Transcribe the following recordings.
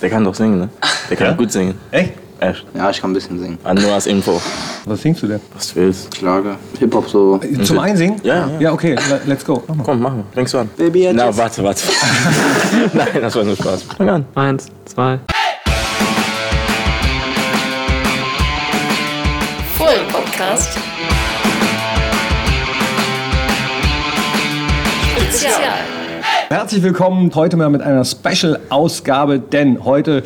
Der kann doch singen, ne? Der kann Ja? gut singen. Echt? Echt. Ja, ich kann ein bisschen singen. Ah, Nur als Info. Was singst du denn? Was du willst. Schlager, Hip-Hop so. Zum Einsingen? Ja, ja. Ja, okay, le- let's go. Mach mal. Komm, machen. Fängst du an? Baby, Na, just- warte, warte. Nein, das war nur Spaß. Fang an. Eins, zwei. Full Herzlich willkommen heute mal mit einer Special-Ausgabe, denn heute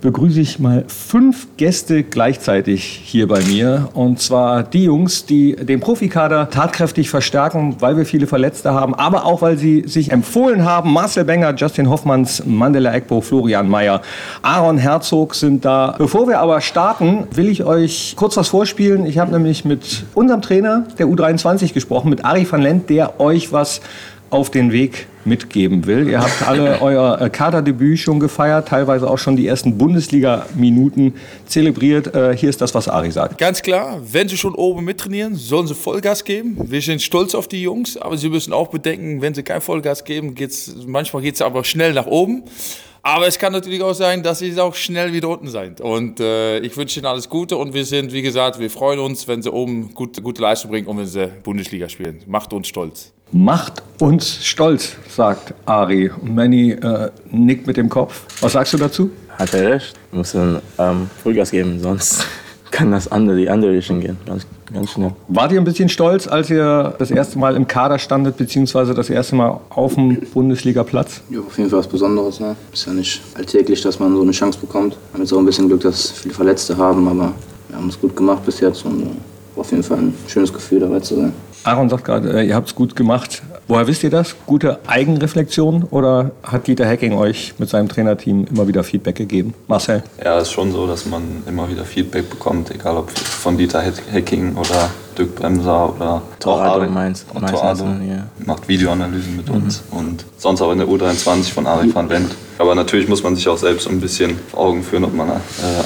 begrüße ich mal fünf Gäste gleichzeitig hier bei mir. Und zwar die Jungs, die den Profikader tatkräftig verstärken, weil wir viele Verletzte haben, aber auch, weil sie sich empfohlen haben. Marcel Benger, Justin Hoffmanns, Mandela Ekbo, Florian Mayer, Aaron Herzog sind da. Bevor wir aber starten, will ich euch kurz was vorspielen. Ich habe nämlich mit unserem Trainer der U23 gesprochen, mit Ari van Lent, der euch was auf den Weg mitgeben will. Ihr habt alle euer äh, Kaderdebüt schon gefeiert, teilweise auch schon die ersten Bundesliga-Minuten zelebriert. Äh, hier ist das, was Ari sagt. Ganz klar, wenn sie schon oben mittrainieren, sollen sie Vollgas geben. Wir sind stolz auf die Jungs, aber sie müssen auch bedenken, wenn sie kein Vollgas geben, geht's, manchmal geht es aber schnell nach oben. Aber es kann natürlich auch sein, dass sie auch schnell wieder unten sind. Und äh, ich wünsche ihnen alles Gute und wir sind, wie gesagt, wir freuen uns, wenn sie oben gut, gute Leistung bringen und wenn sie Bundesliga spielen. Macht uns stolz. Macht uns stolz, sagt Ari. Und Manny äh, nickt mit dem Kopf. Was sagst du dazu? Hat er recht. Wir müssen ähm, Vollgas geben, sonst kann das andere, die andere Richtung gehen. Ganz, ganz schnell. Wart ihr ein bisschen stolz, als ihr das erste Mal im Kader standet, beziehungsweise das erste Mal auf dem Bundesliga-Platz? Ja, auf jeden Fall was Besonderes. Ne? Ist ja nicht alltäglich, dass man so eine Chance bekommt. Wir haben jetzt auch ein bisschen Glück, dass viele Verletzte haben, aber wir haben es gut gemacht bis jetzt und äh, war auf jeden Fall ein schönes Gefühl, dabei zu sein. Aaron sagt gerade, äh, ihr habt es gut gemacht. Woher wisst ihr das? Gute Eigenreflexion oder hat Dieter Hecking euch mit seinem Trainerteam immer wieder Feedback gegeben? Marcel? Ja, es ist schon so, dass man immer wieder Feedback bekommt, egal ob von Dieter Hecking oder Dirk Bremser oder Torado Ari- Mainz- und Torado Mainz, ja. macht Videoanalysen mit uns und sonst auch in der U23 von Ari van Wendt. Aber natürlich muss man sich auch selbst ein bisschen vor Augen führen, ob man äh,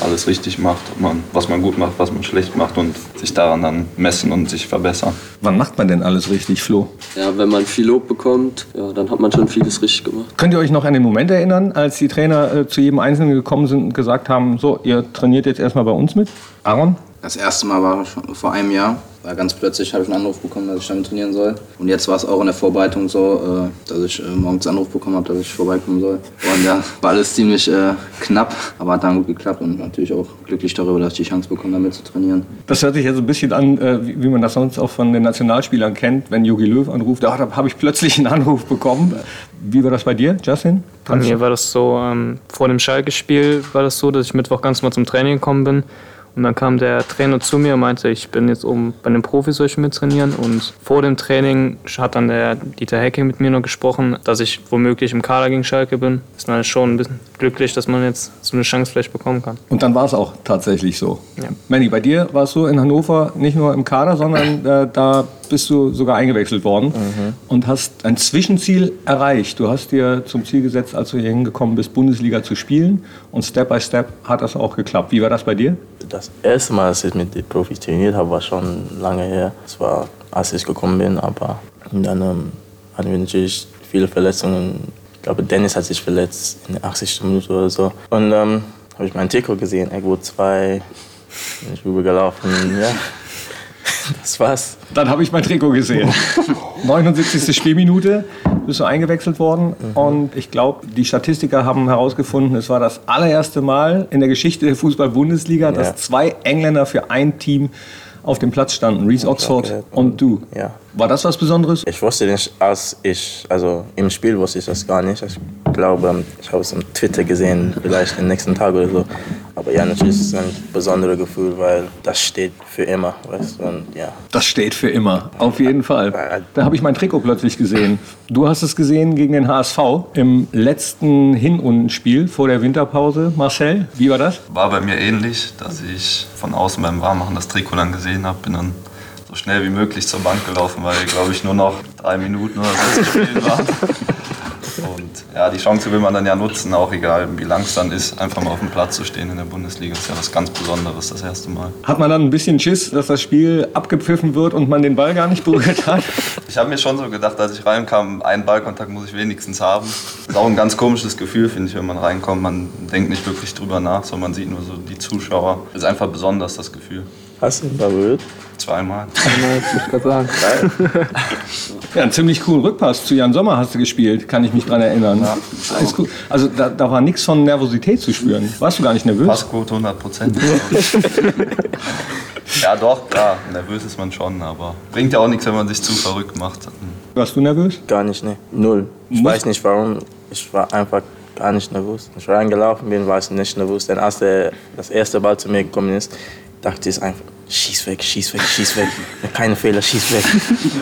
alles richtig macht, ob man, was man gut macht, was man schlecht macht und sich daran dann messen und sich verbessern. Wann macht man denn alles richtig, Flo? Ja, wenn man viel Lob bekommt, ja, dann hat man schon vieles richtig gemacht. Könnt ihr euch noch an den Moment erinnern, als die Trainer äh, zu jedem Einzelnen gekommen sind und gesagt haben, so, ihr trainiert jetzt erstmal bei uns mit? Aaron? Das erste Mal war schon vor einem Jahr. War ganz plötzlich habe ich einen Anruf bekommen, dass ich damit trainieren soll. Und jetzt war es auch in der Vorbereitung so, äh, dass ich äh, morgens einen Anruf bekommen habe, dass ich vorbeikommen soll. Und ja, war alles ziemlich äh, knapp, aber hat dann gut geklappt und natürlich auch glücklich darüber, dass ich die Chance bekomme, damit zu trainieren. Das hört sich ja so ein bisschen an, äh, wie, man das sonst auch von den Nationalspielern kennt, wenn Jogi Löw anruft. Da habe ich plötzlich einen Anruf bekommen. Wie war das bei dir, Justin? Bei mir war das so, ähm, vor dem Schalke-Spiel war das so, dass ich Mittwoch ganz normal zum Training gekommen bin. Und dann kam der Trainer zu mir und meinte, ich bin jetzt oben bei den Profis, soll ich mit trainieren. Und vor dem Training hat dann der Dieter Hecking mit mir noch gesprochen, dass ich womöglich im Kader gegen Schalke bin. Ist man schon ein bisschen glücklich, dass man jetzt so eine Chance vielleicht bekommen kann. Und dann war es auch tatsächlich so. Ja. Manny, bei dir war es so in Hannover nicht nur im Kader, sondern äh, da bist du sogar eingewechselt worden und hast ein Zwischenziel erreicht. Du hast dir zum Ziel gesetzt, als du hier hingekommen bist, Bundesliga zu spielen. Und Step by Step hat das auch geklappt. Wie war das bei dir? Das erste Mal, dass ich mit den Profis trainiert habe, war schon lange her. Das war, als ich gekommen bin, aber dann ähm, hatten wir natürlich viele Verletzungen. Ich glaube, Dennis hat sich verletzt in der 80. Minute oder so. Und ähm, habe ich mein Trikot gesehen, Eggo 2, bin ich rübergelaufen, ja. Das war's. Dann habe ich mein Trikot gesehen. 79. Spielminute bist du eingewechselt worden. Und ich glaube, die Statistiker haben herausgefunden, es war das allererste Mal in der Geschichte der Fußball-Bundesliga, dass Ja. zwei Engländer für ein Team auf dem Platz standen. Reece Oxford und du. Ja. War das was Besonderes? Ich wusste nicht, als ich, also im Spiel wusste ich das gar nicht. Ich glaube, ich habe es am Twitter gesehen, vielleicht den nächsten Tag oder so. Aber ja, natürlich ist es ein besonderes Gefühl, weil das steht für immer, weißt du, und ja. Das steht für immer. Auf jeden Fall. Da habe ich mein Trikot plötzlich gesehen. Du hast es gesehen gegen den HSV im letzten Hinrundenspiel vor der Winterpause. Marcel, wie war das? War bei mir ähnlich, dass ich von außen beim Warmmachen das Trikot dann gesehen habe, bin dann so schnell wie möglich zur Bank gelaufen, weil, glaube ich, nur noch drei Minuten oder so zu spielen waren. Und ja, die Chance will man dann ja nutzen, auch egal wie lang es dann ist, einfach mal auf dem Platz zu stehen in der Bundesliga. ist ja was ganz Besonderes, das erste Mal. Hat man dann ein bisschen Schiss, dass das Spiel abgepfiffen wird und man den Ball gar nicht berührt hat? Ich habe mir schon so gedacht, als ich reinkam, einen Ballkontakt muss ich wenigstens haben. Ist auch ein ganz komisches Gefühl, finde ich, wenn man reinkommt. Man denkt nicht wirklich drüber nach, sondern man sieht nur so die Zuschauer. Ist einfach besonders, das Gefühl. Hast du ihn berührt? Zweimal. ich gerade sagen. Ja, einen ziemlich coolen Rückpass zu Jan Sommer hast du gespielt, kann ich mich dran erinnern. Alles cool. Also da, da war nichts von Nervosität zu spüren. Warst du gar nicht nervös? Passquote 100 Prozent. ja, doch, klar. Nervös ist man schon, aber bringt ja auch nichts, wenn man sich zu verrückt macht. Warst du nervös? Gar nicht, ne. Null. Ich Muss- weiß nicht warum. Ich war einfach gar nicht nervös. Als ich reingelaufen bin, war ich nicht nervös. Denn als der, das erste Ball zu mir gekommen ist, dachte ich einfach, schieß weg, schieß weg, schieß weg. Keine Fehler, schieß weg.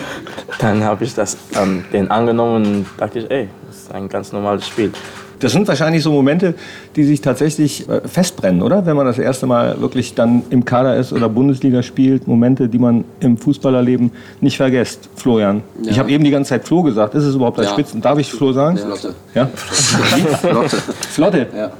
Dann habe ich das ähm, den angenommen und dachte ich, ey, das ist ein ganz normales Spiel. Das sind wahrscheinlich so Momente, die sich tatsächlich äh, festbrennen, oder? Wenn man das erste Mal wirklich dann im Kader ist oder Bundesliga spielt. Momente, die man im Fußballerleben nicht vergisst. Florian. Ja. Ich habe eben die ganze Zeit Flo gesagt. Ist es überhaupt ein Ja. Spitzen? Darf ich Flo sagen? Flotte. Ja. Flotte. Flotte. Ja.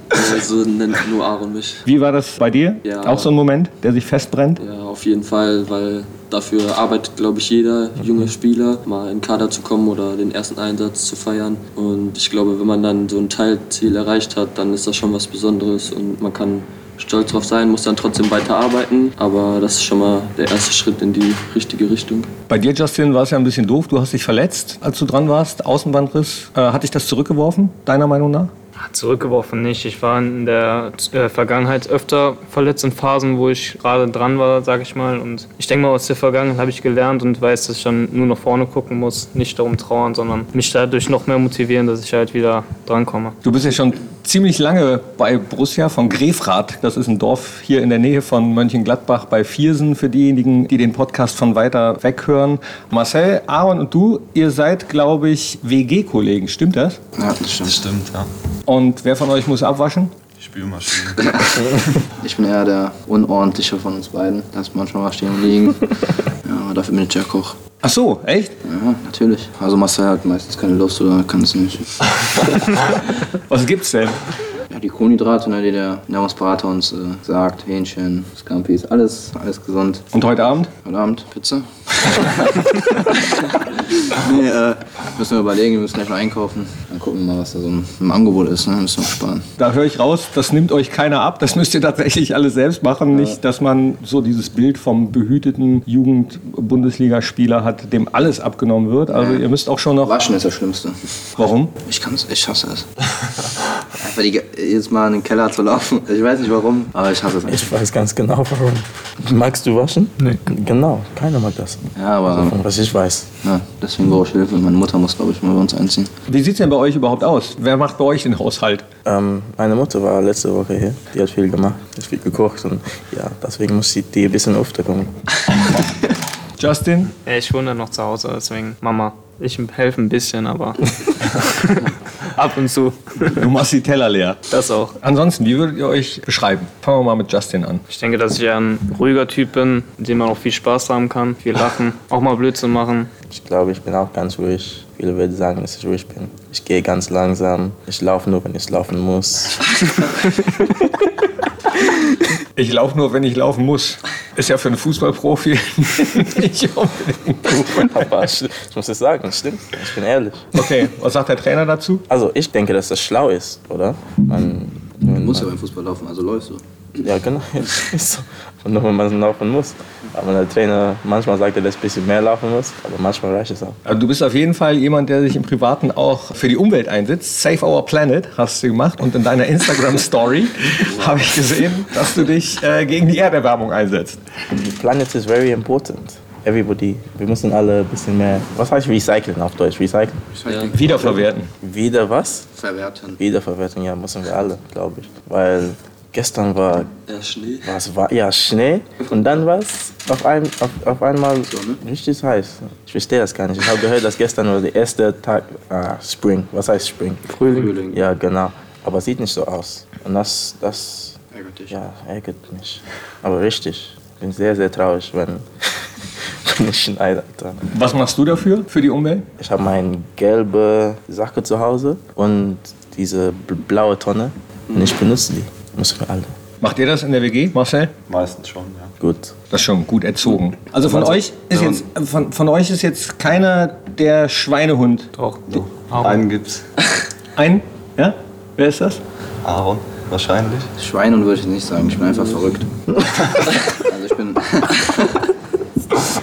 So nennt nur Aaron mich. Wie war das bei dir? Ja. Auch so ein Moment, der sich festbrennt? Ja, auf jeden Fall, weil dafür arbeitet, glaube ich, jeder junge Spieler, mal in den Kader zu kommen oder den ersten Einsatz zu feiern. Und ich glaube, wenn man dann so ein Teilziel erreicht hat, dann ist das schon was Besonderes und man kann stolz drauf sein, muss dann trotzdem weiter arbeiten. Aber das ist schon mal der erste Schritt in die richtige Richtung. Bei dir, Justin, war es ja ein bisschen doof. Du hast dich verletzt, als du dran warst. Außenbandriss. Äh, hat dich das zurückgeworfen, deiner Meinung nach? Zurückgeworfen nicht. Ich war in der äh, Vergangenheit öfter verletzt in Phasen, wo ich gerade dran war, sage ich mal. Und ich denke mal, aus der Vergangenheit habe ich gelernt und weiß, dass ich dann nur nach vorne gucken muss, nicht darum trauern, sondern mich dadurch noch mehr motivieren, dass ich halt wieder drankomme. Du bist ja schon ziemlich lange bei Borussia von Grefrath. Das ist ein Dorf hier in der Nähe von Mönchengladbach bei Viersen. Für diejenigen, die den Podcast von weiter weg hören. Marcel, Aaron und du, ihr seid, glaube ich, WG-Kollegen. Stimmt das? Ja, das stimmt. Das stimmt, ja. Und wer von euch muss abwaschen? Die Spülmaschine. Ich bin eher der Unordentliche von uns beiden. Lass manchmal was stehen und liegen. Ja, aber dafür bin ich der Koch. Ach so, echt? Ja, natürlich. Also Marcel hat meistens keine Lust oder kann es nicht. Was gibt's denn? Ja, die Kohlenhydrate, ne, die der Ernährungsberater uns äh, sagt, Hähnchen, Scampis, alles, alles gesund. Und heute Abend? Heute Abend Pizza. nee, äh, müssen wir überlegen, wir müssen gleich mal einkaufen. Dann gucken wir mal, was da so im, im Angebot ist. Ne? Müssen wir sparen. Da höre ich raus, das nimmt euch keiner ab. Das müsst ihr tatsächlich alle selbst machen. Nicht, dass man so dieses Bild vom behüteten Jugend-Bundesligaspieler hat, dem alles abgenommen wird. Also ihr müsst auch schon noch. Waschen ist das Schlimmste. Warum? Ich kann's, ich hasse es. Einfach die, jedes Mal in den Keller zu laufen. Ich weiß nicht warum, aber ich hasse es. Ich weiß ganz genau warum. Magst du waschen? Nee. Genau, keiner mag das. Ja, aber Von was ich weiß. ja, deswegen brauche ich Hilfe. Meine Mutter muss, glaube ich, mal bei uns einziehen. Wie sieht es denn bei euch überhaupt aus? Wer macht bei euch den Haushalt? Ähm, meine Mutter war letzte Woche hier. Die hat viel gemacht, hat viel gekocht und ja, deswegen muss sie die ein bisschen öfter kommen. Justin? Ja, ich wohne noch zu Hause, deswegen Mama. Ich helfe ein bisschen, aber ab und zu. Du machst die Teller leer. Das auch. Ansonsten, wie würdet ihr euch beschreiben? Fangen wir mal mit Justin an. Ich denke, dass ich ein ruhiger Typ bin, mit dem man auch viel Spaß haben kann, viel lachen, auch mal Blödsinn machen. Ich glaube, ich bin auch ganz ruhig. Viele würden sagen, dass ich ruhig bin. Ich gehe ganz langsam. Ich laufe nur, wenn ich laufen muss. Ich laufe nur, wenn ich laufen muss. Ist ja für einen Fußballprofi nicht unbedingt gut. Aber ich, ich muss es sagen, stimmt. Ich bin ehrlich. Okay, was sagt der Trainer dazu? Also, ich denke, dass das schlau ist, oder? Man, Du musst ja beim Fußball laufen, also läufst du. Ja, genau. Ist so. Und nur wenn man laufen muss. Aber der Trainer, manchmal sagt er, dass ein bisschen mehr laufen muss, aber manchmal reicht es auch. Also du bist auf jeden Fall jemand, der sich im Privaten auch für die Umwelt einsetzt. Save Our Planet hast du gemacht und in deiner Instagram-Story habe ich gesehen, dass du dich äh, gegen die Erderwärmung einsetzt. The planet is very important. Everybody, wir müssen alle ein bisschen mehr, was heißt recyceln auf Deutsch? Recyceln? Wiederverwerten. Wieder was? Verwerten. Wiederverwertung, ja, müssen wir alle, glaube ich. Weil gestern war Ja, Schnee. was war ja Schnee und dann war es auf, ein, auf, auf einmal richtig heiß. Ich verstehe das gar nicht. Ich habe gehört, dass gestern war der erste Tag ah, Spring. Was heißt Spring? Frühling. Ja, genau. Aber sieht nicht so aus. Und das, das Ärgert dich. ja, ärgert mich. Aber richtig. Ich bin sehr, sehr traurig, wenn, Schneider. Was machst du dafür, für die Umwelt? Ich habe meine gelbe Sache zu Hause und diese bl- blaue Tonne. Und ich benutze die. Muss für alle. Macht ihr das in der WG, Marcel? Meistens schon, ja. Gut. Das ist schon gut erzogen. Also von euch ist jetzt von, von euch ist jetzt keiner der Schweinehund. Doch. Einen gibt's. Ein? Ja? Wer ist das? Aaron, wahrscheinlich. Schwein und würde ich nicht sagen, ich bin einfach verrückt. also ich bin.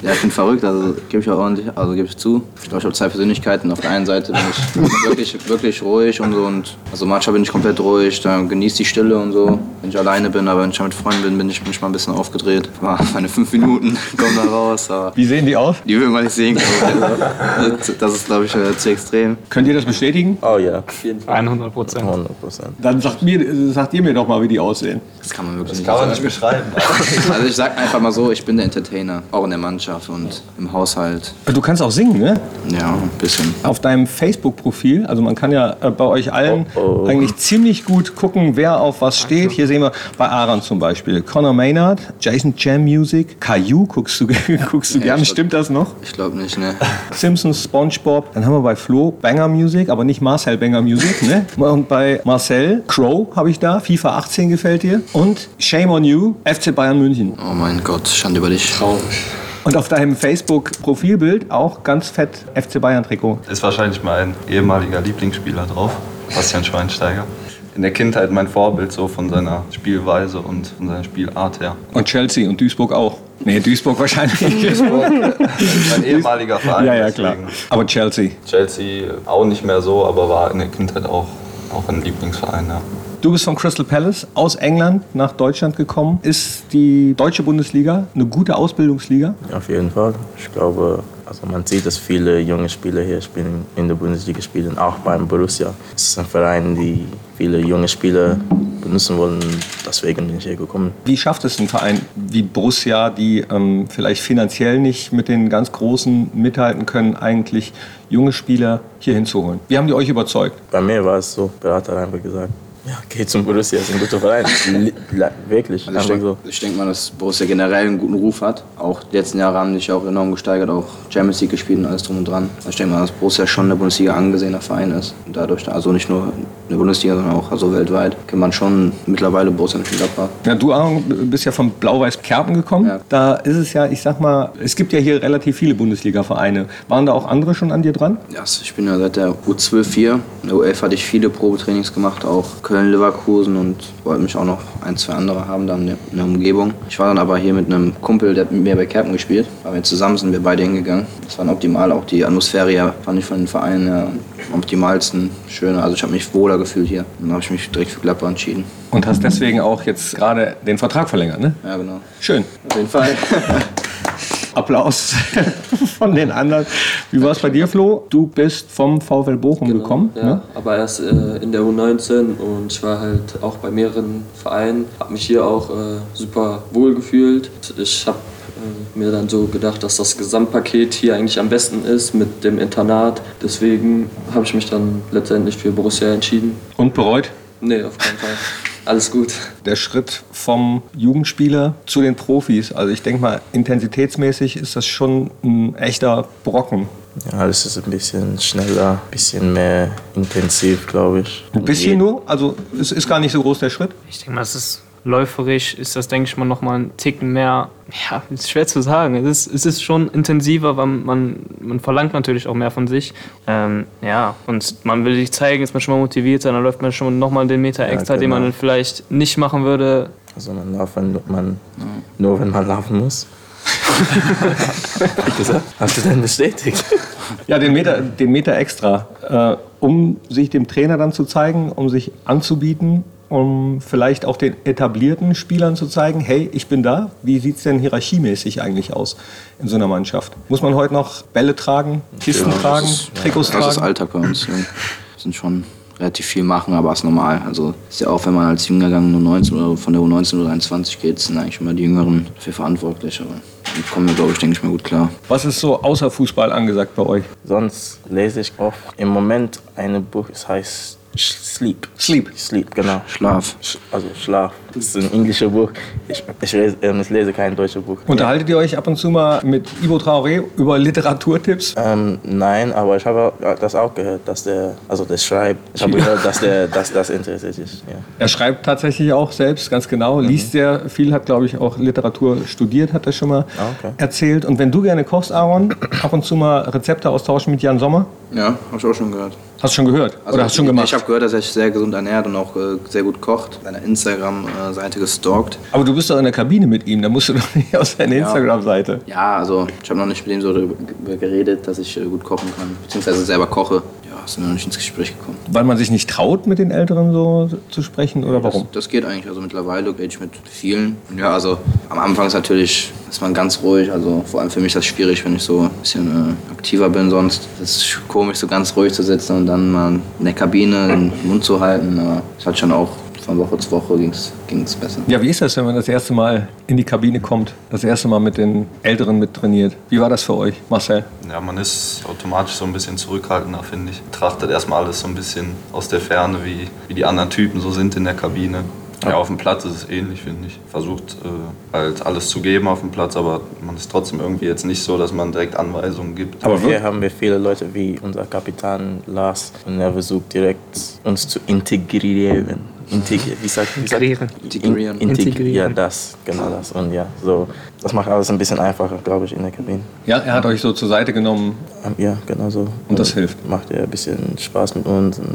ja, ich bin verrückt, also gebe ich auch ordentlich, also gebe ich zu. Ich glaube, ich habe zwei Persönlichkeiten. Auf der einen Seite bin ich wirklich, wirklich ruhig und so und also manchmal bin ich komplett ruhig, dann genieße die Stille und so, wenn ich alleine bin, aber wenn ich mit Freunden bin, bin ich manchmal ein bisschen aufgedreht. Ja, meine fünf Minuten kommen da raus, aber Wie sehen die aus? die will man nicht sehen. Also, das- ist, glaube ich, äh, zu extrem. Könnt ihr das bestätigen? Oh ja, 100 Prozent. 100 Prozent. Dann sagt, mir, sagt ihr mir doch mal, wie die aussehen. Das kann man wirklich Das kann man nicht beschreiben. Also ich sag einfach mal so, ich bin der Entertainer, auch in der Mannschaft und im Haushalt. Du kannst auch singen, ne? Ja, ein bisschen. Auf deinem Facebook-Profil, also man kann ja äh, bei euch allen Oh, oh. eigentlich ziemlich gut gucken, wer auf was steht. Hier sehen wir bei Aaron zum Beispiel Conor Maynard, Jason Jam Music, Caillou, guckst du, guckst du Ja, gerne, stimmt das noch? Ich glaube nicht, ne? Simpsons, SpongeBob. Dann haben wir bei Flo Banger Music, aber nicht Marcel Banger Music. Ne? Und bei Marcel Crow habe ich da. FIFA 18 gefällt dir. Und Shame on You, FC Bayern München. Oh mein Gott, Schande über dich. Und auf deinem Facebook-Profilbild auch ganz fett FC Bayern Trikot. Ist wahrscheinlich mein ehemaliger Lieblingsspieler drauf, Bastian Schweinsteiger. In der Kindheit mein Vorbild so von seiner Spielweise und von seiner Spielart her. Und Chelsea und Duisburg auch. Nee, Duisburg wahrscheinlich. Mein ehemaliger Verein. ja, ja, klar. deswegen. Aber Chelsea. Chelsea auch nicht mehr so, aber war in der Kindheit auch, auch ein Lieblingsverein. Ja. Du bist von Crystal Palace aus England nach Deutschland gekommen. Ist die deutsche Bundesliga eine gute Ausbildungsliga? Auf jeden Fall. Ich glaube, also man sieht, dass viele junge Spieler hier spielen, in der Bundesliga spielen, auch beim Borussia. Es ist ein Verein, die viele junge Spieler benutzen wollen. Deswegen bin ich hier gekommen. Wie schafft es ein Verein wie Borussia, die ähm, vielleicht finanziell nicht mit den ganz Großen mithalten können, eigentlich junge Spieler hier hinzuholen? Wie haben die euch überzeugt? Bei mir war es so, Berater hat einfach gesagt, ja, geh zum Borussia, ist ein guter Verein. Li- li- Wirklich, Also ich denke so. denk mal, dass Borussia generell einen guten Ruf hat. Auch die letzten Jahre haben sich auch enorm gesteigert, auch Champions League gespielt und alles drum und dran. Also ich denke mal, dass Borussia schon in der Bundesliga angesehener Verein ist. Und dadurch, also nicht nur in der Bundesliga, sondern auch also weltweit, kennt man schon mittlerweile Borussia Mönchengladbach. Ja, du Aaron, bist ja von Blau-Weiß Kerpen gekommen. Ja. Da ist es ja, ich sag mal, es gibt ja hier relativ viele Bundesliga-Vereine. Waren da auch andere schon an dir dran? Ja, ich bin ja seit der U12 hier. In der U11 hatte ich viele Probetrainings gemacht, auch Köln, Leverkusen und wollte mich auch noch ein, zwei andere haben dann in der- Umgebung. Ich war dann aber hier mit einem Kumpel, der hat mit mir bei Kerpen gespielt. Wir zusammen sind wir beide hingegangen. Das war optimal, auch die Atmosphäre hier fand ich von den Vereinen ja, am optimalsten, schöner. Also ich habe mich wohler gefühlt hier. Dann habe ich mich direkt für Gladbach entschieden. Und hast deswegen auch jetzt gerade den Vertrag verlängert, ne? Ja, genau. Schön. Auf jeden Fall. Applaus von den anderen. Wie war es bei dir, Flo? Du bist vom VfL Bochum gekommen. Genau, Ja, Ne? aber erst äh, in der U19 und ich war halt auch bei mehreren Vereinen, habe mich hier auch äh, super wohl gefühlt. Ich habe äh, mir dann so gedacht, dass das Gesamtpaket hier eigentlich am besten ist mit dem Internat. Deswegen habe ich mich dann letztendlich für Borussia entschieden. Und bereut? Nee, auf keinen Fall. Alles gut. Der Schritt vom Jugendspieler zu den Profis. Also ich denke mal, intensitätsmäßig ist das schon ein echter Brocken. Ja, alles ist ein bisschen schneller, ein bisschen mehr intensiv, glaube ich. Ein bisschen nur? Also es ist gar nicht so groß der Schritt. Ich denke mal, es ist läuferisch, ist das, denke ich mal, noch mal ein Ticken mehr. Ja, ist schwer zu sagen. Es ist, es ist schon intensiver, weil man, man verlangt natürlich auch mehr von sich. Ähm, ja, und man will sich zeigen, ist man schon mal motiviert, dann läuft man schon noch mal den Meter extra, den man genau. dann vielleicht nicht machen würde. Also man darf wenn man, nur wenn man laufen muss. Hast du denn bestätigt? Ja, den Meter, den Meter extra, äh, um sich dem Trainer dann zu zeigen, um sich anzubieten, um vielleicht auch den etablierten Spielern zu zeigen, hey, ich bin da. Wie sieht es denn hierarchiemäßig eigentlich aus in so einer Mannschaft? Muss man heute noch Bälle tragen, Kisten tragen, Trikots Das ist tragen? Alltag bei uns. Ja. Wir sind schon relativ viel machen, aber ist normal. Also ist ja auch, wenn man als Jüngergang nur 19 oder von der U19 oder 21 geht, sind eigentlich immer die Jüngeren dafür verantwortlich. Aber damit kommen wir, glaube ich, denke ich mal gut klar. Was ist so außer Fußball angesagt bei euch? Sonst lese ich oft im Moment ein Buch, es heißt Sleep. Sleep. Sleep, genau. Schlaf. Sch- Also Schlaf. Das ist ein englisches Buch. Ich, ich, lese, ähm, ich lese kein deutsches Buch. Unterhaltet ihr euch ab und zu mal mit Ivo Traoré über Literaturtipps? Ähm, nein, aber ich habe das auch gehört, dass der, also der schreibt. Ich habe gehört, dass der, dass das interessiert ist. Ja. Er schreibt tatsächlich auch selbst, ganz genau, liest sehr viel, hat, glaube ich, auch Literatur studiert, hat er schon mal Ah, okay. erzählt. Und wenn du gerne kochst, Aaron, ab und zu mal Rezepte austauschen mit Jan Sommer? Ja, habe ich auch schon gehört. Hast du schon gehört? Oder hast du schon gemacht? Ich habe gehört, dass er sich sehr gesund ernährt und auch äh, sehr gut kocht. Seine Instagram-Seite gestalkt. Aber du bist doch in der Kabine mit ihm, da musst du doch nicht aus seiner Instagram-Seite. Ja, also ich habe noch nicht mit ihm so darüber geredet, dass ich äh, gut kochen kann. Beziehungsweise selber koche. Ja, sind noch nicht ins Gespräch gekommen. Weil man sich nicht traut, mit den Älteren so zu sprechen oder warum? Das, das geht eigentlich. Also mittlerweile rede ich mit vielen. Ja, also am Anfang ist natürlich, ist man ganz ruhig. Also vor allem für mich ist das schwierig, wenn ich so ein bisschen äh, aktiver bin sonst. Es ist komisch, so ganz ruhig zu sitzen und dann mal in der Kabine den Mund zu halten. Aber es hat schon auch von Woche zu Woche ging es besser. Ja, wie ist das, wenn man das erste Mal in die Kabine kommt, das erste Mal mit den Älteren mit trainiert? Wie war das für euch, Marcel? Ja, man ist automatisch so ein bisschen zurückhaltender, finde ich. Betrachtet erstmal alles so ein bisschen aus der Ferne, wie, wie die anderen Typen so sind in der Kabine. Ja, auf dem Platz ist es ähnlich, finde ich. Versucht äh, halt alles zu geben auf dem Platz, aber man ist trotzdem irgendwie jetzt nicht so, dass man direkt Anweisungen gibt. Aber hier haben wir viele Leute wie unser Kapitän Lars und er versucht direkt uns zu integrieren. Integri wie sagt, wie sagt Integrieren. Integrieren. In, integri Integrieren. Ja, das, genau das. Und ja, so, das macht alles ein bisschen einfacher, glaube ich, in der Kabine. Ja, er hat euch so zur Seite genommen. Ähm, Ja, genau so. Und das hilft. Macht er ein bisschen Spaß mit uns. Und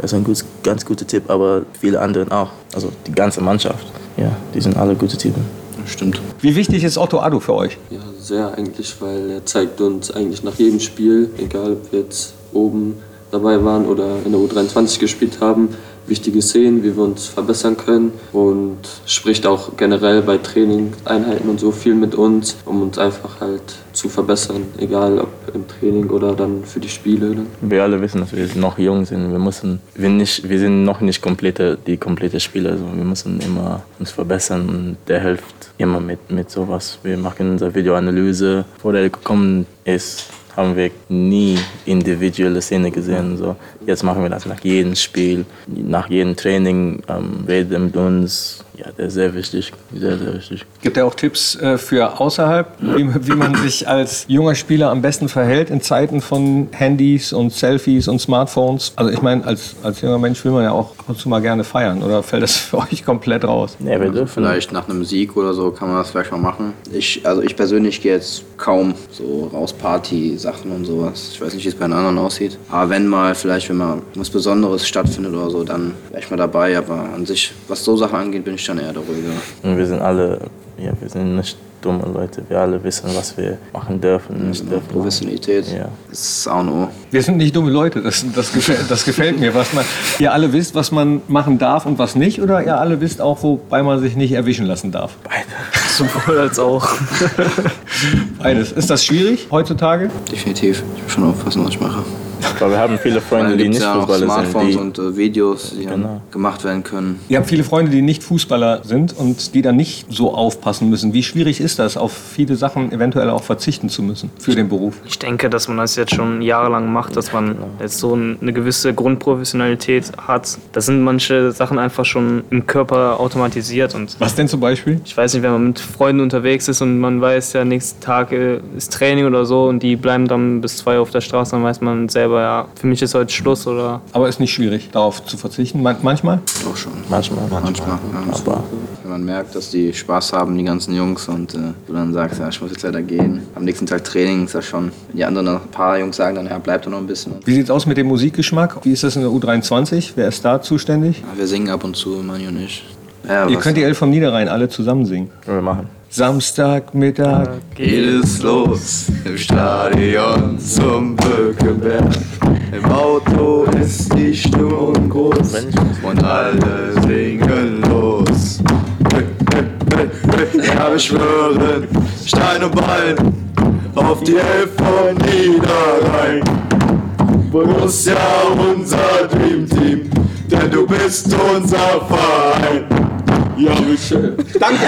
das ist ein gut, ganz guter Tipp, aber viele anderen auch. Also die ganze Mannschaft. Ja, die sind alle gute Typen. Stimmt. Wie wichtig ist Otto Addo für euch? Ja, sehr eigentlich, weil er zeigt uns eigentlich nach jedem Spiel, egal ob wir jetzt oben dabei waren oder in der U23 gespielt haben, wichtige Szenen, wie wir uns verbessern können und spricht auch generell bei Trainingeinheiten und so viel mit uns, um uns einfach halt zu verbessern, egal ob im Training oder dann für die Spiele. Dann. Wir alle wissen, dass wir noch jung sind. Wir müssen, wir, nicht, wir sind noch nicht komplette, die komplette Spieler. Also wir müssen immer uns verbessern und der hilft immer mit, mit sowas. Wir machen unsere Videoanalyse. Bevor der gekommen ist, haben wir nie individuelle Szene gesehen. So, jetzt machen wir das nach jedem Spiel, nach jedem Training, ähm, redet er mit uns. Ja, der ist sehr wichtig, sehr, sehr wichtig. Gibt er auch Tipps äh, für außerhalb, wie, wie man sich als junger Spieler am besten verhält in Zeiten von Handys und Selfies und Smartphones? Also ich meine, als, als junger Mensch will man ja auch ab und zu mal gerne feiern oder fällt das für euch komplett raus? Ja, wir dürfen. Vielleicht nach einem Sieg oder so kann man das vielleicht mal machen. Ich, also ich persönlich gehe jetzt kaum so raus Party-Sachen und sowas. Ich weiß nicht, wie es bei den anderen aussieht. Aber wenn mal, vielleicht wenn mal was Besonderes stattfindet oder so, dann wäre ich mal dabei. Aber an sich, was so Sachen angeht, bin ich dann eher der Ruhige. Und wir sind alle, ja, wir sind nicht dumme Leute. Wir alle wissen, was wir machen dürfen, nicht dürfen. Professionalität Ja. ist auch nur. Wir sind nicht dumme Leute, das, das, gefällt, das gefällt mir. Was man, ihr alle wisst, was man machen darf und was nicht, oder ihr alle wisst auch, wobei man sich nicht erwischen lassen darf? Sowohl als auch. Beides. Ist das schwierig heutzutage? Definitiv. Ich muss schon aufpassen, was ich mache. Aber wir haben viele Freunde, die nicht ja auch Fußballer Smartphones sind. Die, und äh, Videos, die dann Genau. gemacht werden können. Ihr habt viele Freunde, die nicht Fußballer sind und die dann nicht so aufpassen müssen. Wie schwierig ist das, auf viele Sachen eventuell auch verzichten zu müssen für den Beruf? Ich denke, dass man das jetzt schon jahrelang macht, dass man jetzt so eine gewisse Grundprofessionalität hat. Da sind manche Sachen einfach schon im Körper automatisiert und Was denn zum Beispiel? ich weiß nicht, wenn man mit Freunden unterwegs ist und man weiß, ja, nächsten Tag äh, ist Training oder so und die bleiben dann bis zwei Uhr auf der Straße, dann weiß man selber, ja, für mich ist heute Schluss oder Aber ist nicht schwierig, darauf zu verzichten. Man manchmal? Auch schon. manchmal. Manchmal. Ja, Aber Wenn man merkt, dass die Spaß haben, die ganzen Jungs, und äh, du dann sagst, ja, ich muss jetzt leider gehen. Am nächsten Tag Training ist das schon. Wenn die anderen, ein paar Jungs sagen dann, ja, bleib doch noch ein bisschen. Wie sieht es aus mit dem Musikgeschmack? Wie ist das in der U23? Wer ist da zuständig? Ja, wir singen ab und zu, Manu und ich. Ja, Ihr was- könnt die Elf vom Niederrhein alle zusammen singen. wir machen. Samstagmittag. Geht es los im Stadion zum Böckeberg. Im Auto ist die Stimmung groß und alle singen los. Ja, wir schwören, Stein und Bein auf die Elf vom Niederrhein. Borussia, unser Dreamteam, denn du bist unser Verein. Ja, wie schön. Danke.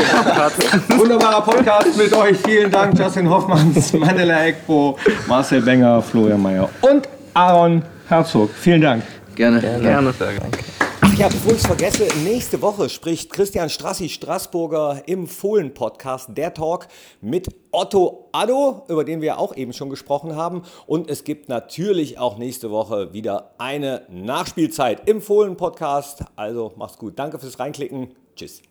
Wunderbarer Podcast mit euch. Vielen Dank, Justin Hoffmanns, Mandela Ekbo, Marcel Benger, Florian Mayer und Aaron Herzog. Vielen Dank. Gerne. Gerne. Ach ja, bevor ich es vergesse, nächste Woche spricht Christian Strassi Straßburger im Fohlen-Podcast Der Talk mit Otto Addo, über den wir auch eben schon gesprochen haben. Und es gibt natürlich auch nächste Woche wieder eine Nachspielzeit im Fohlen-Podcast. Also macht's gut. Danke fürs Reinklicken. Tschüss.